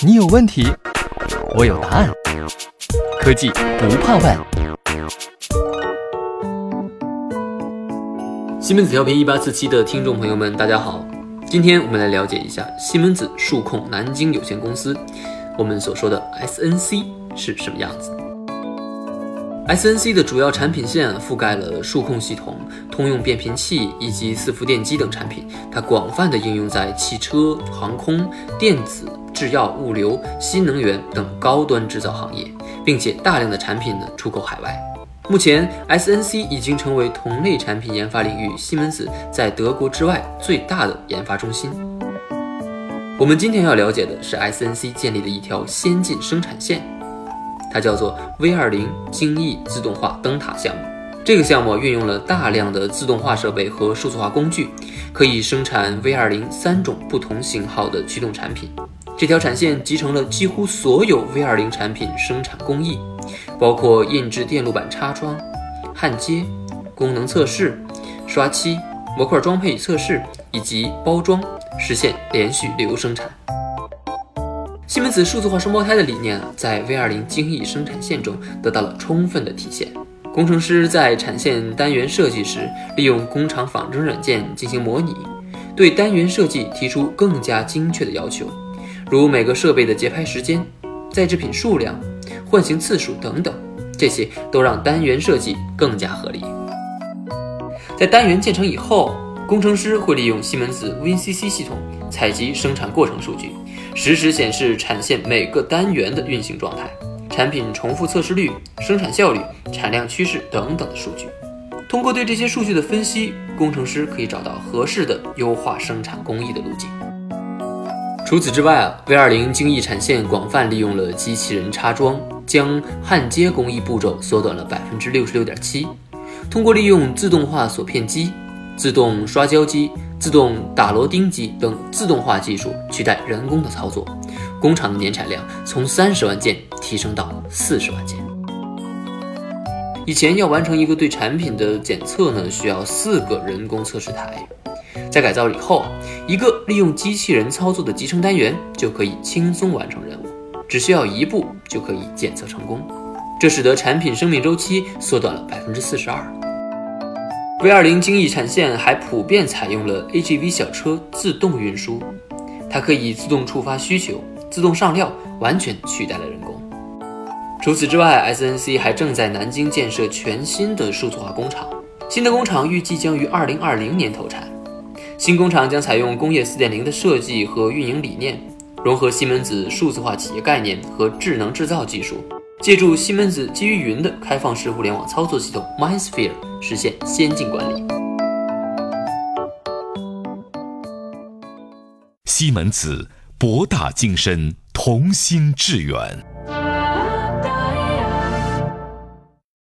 你有问题，我有答案。科技不怕问。西门子调频一八四七的听众朋友们，大家好。今天我们来了解一下西门子数控南京有限公司，我们所说的 SNC 是什么样子。SNC 的主要产品线覆盖了数控系统、通用变频器以及伺服电机等产品，它广泛的应用在汽车、航空、电子、制药、物流、新能源等高端制造行业，并且大量的产品呢出口海外。目前，SNC 已经成为同类产品研发领域西门子在德国之外最大的研发中心。我们今天要了解的是 SNC 建立的一条先进生产线。它叫做 V 二零精益自动化灯塔项目。这个项目运用了大量的自动化设备和数字化工具，可以生产 V 二零三种不同型号的驱动产品。这条产线集成了几乎所有 V 二零产品生产工艺，包括印制电路板插装、焊接、功能测试、刷漆、模块装配测试以及包装，实现连续流生产。西门子数字化双胞胎的理念在 V 二零精益生产线中得到了充分的体现。工程师在产线单元设计时，利用工厂仿真软件进行模拟，对单元设计提出更加精确的要求，如每个设备的节拍时间、在制品数量、换行次数等等，这些都让单元设计更加合理。在单元建成以后，工程师会利用西门子 VCC 系统采集生产过程数据。实时显示产线每个单元的运行状态、产品重复测试率、生产效率、产量趋势等等的数据。通过对这些数据的分析，工程师可以找到合适的优化生产工艺的路径。除此之外啊，V 二零精益产线广泛利用了机器人插装，将焊接工艺步骤缩短了百分之六十六点七。通过利用自动化锁片机、自动刷胶机。自动打螺钉机等自动化技术取代人工的操作，工厂的年产量从三十万件提升到四十万件。以前要完成一个对产品的检测呢，需要四个人工测试台，在改造以后，一个利用机器人操作的集成单元就可以轻松完成任务，只需要一步就可以检测成功，这使得产品生命周期缩短了百分之四十二。V 二零精益产线还普遍采用了 AGV 小车自动运输，它可以自动触发需求、自动上料，完全取代了人工。除此之外，SNC 还正在南京建设全新的数字化工厂，新的工厂预计将于二零二零年投产。新工厂将采用工业四点零的设计和运营理念，融合西门子数字化企业概念和智能制造技术。借助西门子基于云的开放式互联网操作系统 MySphere 实现先进管理。西门子博大精深，同心致远。